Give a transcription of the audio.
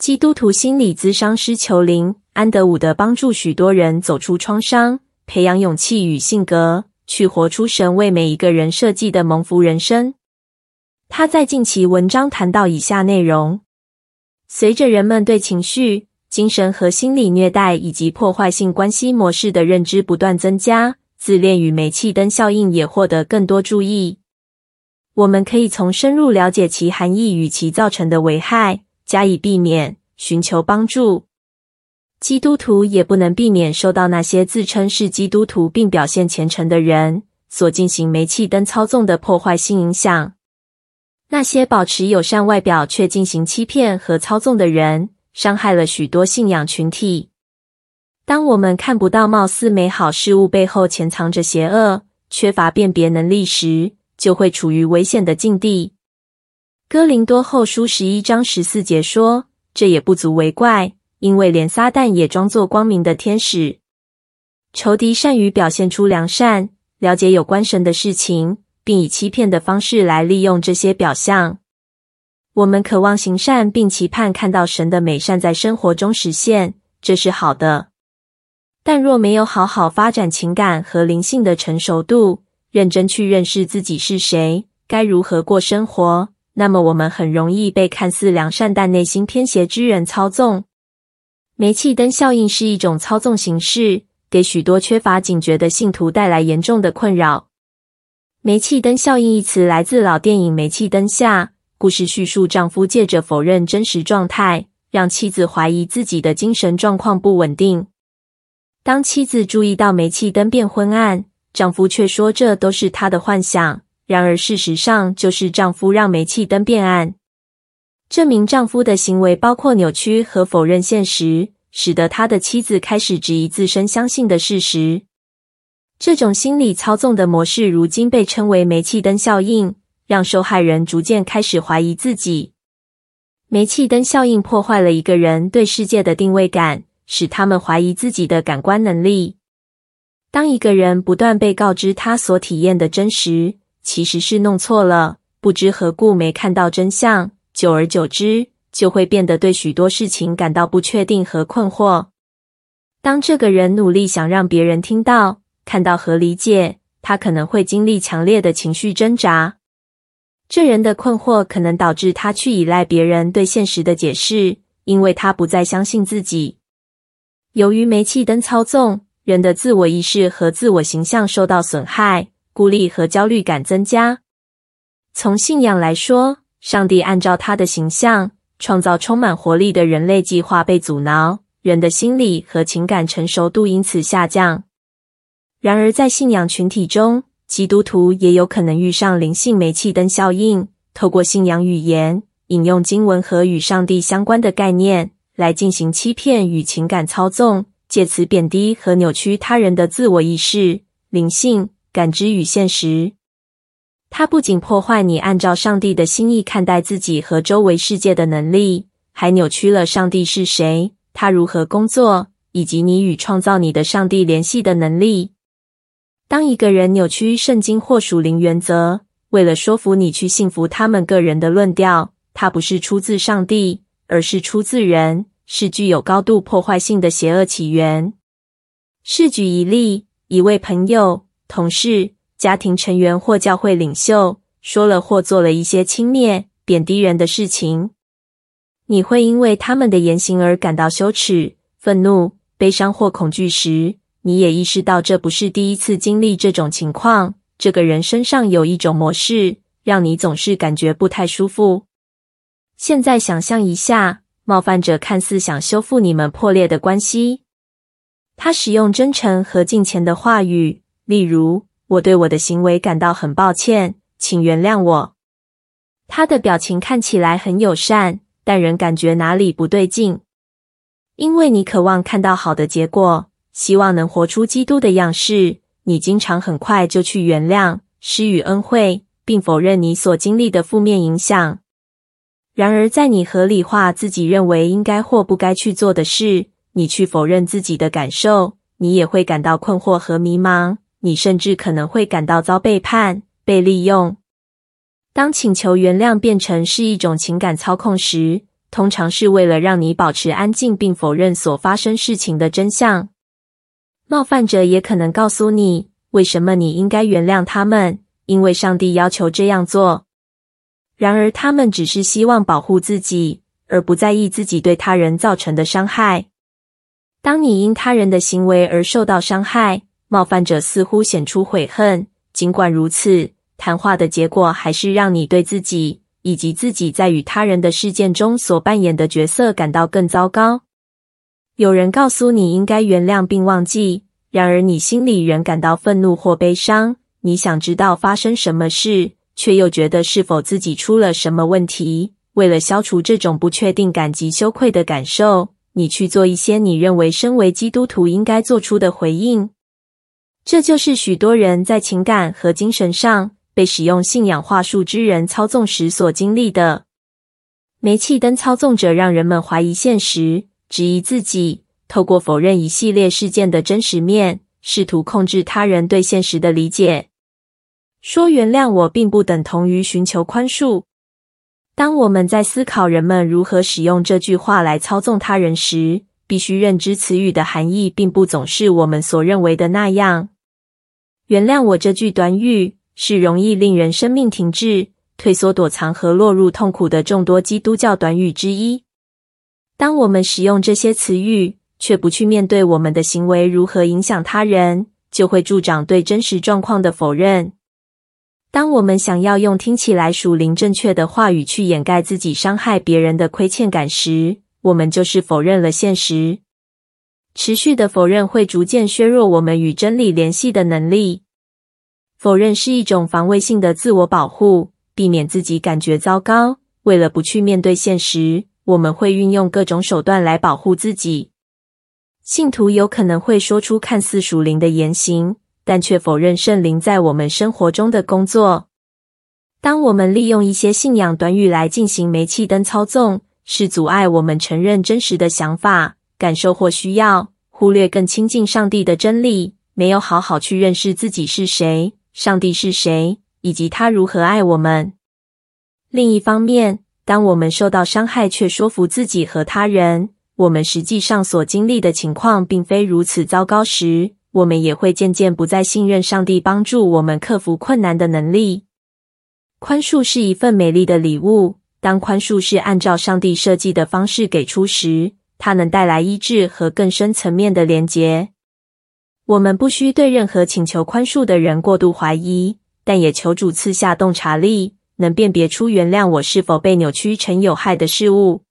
基督徒心理咨商师裘琳·安德伍德帮助许多人走出创伤，培养勇气与性格，去活出神为每一个人设计的蒙福人生。他在近期文章谈到以下内容：随着人们对情绪、精神和心理虐待以及破坏性关系模式的认知不断增加，自恋与煤气灯效应也获得更多注意。我们可以从深入了解其含义与其造成的危害，加以避免，寻求帮助。基督徒也不能避免受到那些自称是基督徒并表现虔诚的人所进行煤气灯操纵的破坏性影响。那些保持友善外表却进行欺骗和操纵的人，伤害了许多信仰群体。当我们看不到貌似美好事物背后潜藏着邪恶，缺乏辨别能力时，就会处于危险的境地。哥林多后书十一章十四节说：“这也不足为怪，因为连撒旦也装作光明的天使。仇敌善于表现出良善，了解有关神的事情，并以欺骗的方式来利用这些表象。我们渴望行善，并期盼看到神的美善在生活中实现，这是好的。但若没有好好发展情感和灵性的成熟度，认真去认识自己是谁，该如何过生活，那么我们很容易被看似良善但内心偏邪之人操纵。煤气灯效应是一种操纵形式，给许多缺乏警觉的信徒带来严重的困扰。煤气灯效应一词来自老电影《煤气灯下》，故事叙述丈夫借着否认真实状态，让妻子怀疑自己的精神状况不稳定。当妻子注意到煤气灯变昏暗，丈夫却说这都是他的幻想，然而事实上就是丈夫让煤气灯变暗。这名丈夫的行为包括扭曲和否认现实，使得他的妻子开始质疑自身相信的事实。这种心理操纵的模式如今被称为煤气灯效应，让受害人逐渐开始怀疑自己。煤气灯效应破坏了一个人对世界的定位感，使他们怀疑自己的感官能力。当一个人不断被告知他所体验的真实其实是弄错了，不知何故没看到真相，久而久之就会变得对许多事情感到不确定和困惑。当这个人努力想让别人听到、看到和理解，他可能会经历强烈的情绪挣扎。这人的困惑可能导致他去依赖别人对现实的解释，因为他不再相信自己。由于煤气灯操纵，人的自我意识和自我形象受到损害，孤立和焦虑感增加。从信仰来说，上帝按照他的形象创造充满活力的人类计划被阻挠，人的心理和情感成熟度因此下降。然而，在信仰群体中，基督徒也有可能遇上灵性煤气灯效应，透过信仰语言、引用经文和与上帝相关的概念来进行欺骗与情感操纵。借此贬低和扭曲他人的自我意识、灵性、感知与现实。它不仅破坏你按照上帝的心意看待自己和周围世界的能力，还扭曲了上帝是谁、他如何工作，以及你与创造你的上帝联系的能力。当一个人扭曲圣经或属灵原则，为了说服你去信服他们个人的论调，它不是出自上帝，而是出自人。是具有高度破坏性的邪恶起源。试举一例：一位朋友、同事、家庭成员或教会领袖说了或做了一些轻蔑、贬低人的事情，你会因为他们的言行而感到羞耻、愤怒、悲伤或恐惧时，你也意识到这不是第一次经历这种情况。这个人身上有一种模式，让你总是感觉不太舒服。现在想象一下。冒犯者看似想修复你们破裂的关系，他使用真诚和敬虔的话语，例如：“我对我的行为感到很抱歉，请原谅我。”他的表情看起来很友善，但人感觉哪里不对劲。因为你渴望看到好的结果，希望能活出基督的样式，你经常很快就去原谅、施予恩惠，并否认你所经历的负面影响。然而，在你合理化自己认为应该或不该去做的事，你去否认自己的感受，你也会感到困惑和迷茫。你甚至可能会感到遭背叛、被利用。当请求原谅变成是一种情感操控时，通常是为了让你保持安静，并否认所发生事情的真相。冒犯者也可能告诉你，为什么你应该原谅他们，因为上帝要求这样做。然而，他们只是希望保护自己，而不在意自己对他人造成的伤害。当你因他人的行为而受到伤害，冒犯者似乎显出悔恨。尽管如此，谈话的结果还是让你对自己以及自己在与他人的事件中所扮演的角色感到更糟糕。有人告诉你应该原谅并忘记，然而你心里仍感到愤怒或悲伤。你想知道发生什么事，却又觉得是否自己出了什么问题。为了消除这种不确定感及羞愧的感受，你去做一些你认为身为基督徒应该做出的回应。这就是许多人在情感和精神上被使用信仰话术之人操纵时所经历的。煤气灯操纵者让人们怀疑现实，质疑自己，透过否认一系列事件的真实面，试图控制他人对现实的理解。说原谅我，并不等同于寻求宽恕。当我们在思考人们如何使用这句话来操纵他人时，必须认知此语的含义并不总是我们所认为的那样。原谅我这句短语是容易令人生命停滞、退缩、躲藏和落入痛苦的众多基督教短语之一。当我们使用这些词语，却不去面对我们的行为如何影响他人，就会助长对真实状况的否认。当我们想要用听起来属灵正确的话语去掩盖自己伤害别人的亏欠感时，我们就是否认了现实。持续的否认会逐渐削弱我们与真理联系的能力。否认是一种防卫性的自我保护，避免自己感觉糟糕。为了不去面对现实，我们会运用各种手段来保护自己。信徒有可能会说出看似属灵的言行。但却否认圣灵在我们生活中的工作。当我们利用一些信仰短语来进行煤气灯操纵，是阻碍我们承认真实的想法、感受或需要，忽略更亲近上帝的真理，没有好好去认识自己是谁、上帝是谁，以及他如何爱我们。另一方面，当我们受到伤害却说服自己和他人，我们实际上所经历的情况并非如此糟糕时，我们也会渐渐不再信任上帝帮助我们克服困难的能力。宽恕是一份美丽的礼物。当宽恕是按照上帝设计的方式给出时，它能带来医治和更深层面的连结。我们不需对任何请求宽恕的人过度怀疑，但也求主赐下洞察力，能辨别出原谅我是否被扭曲成有害的事物。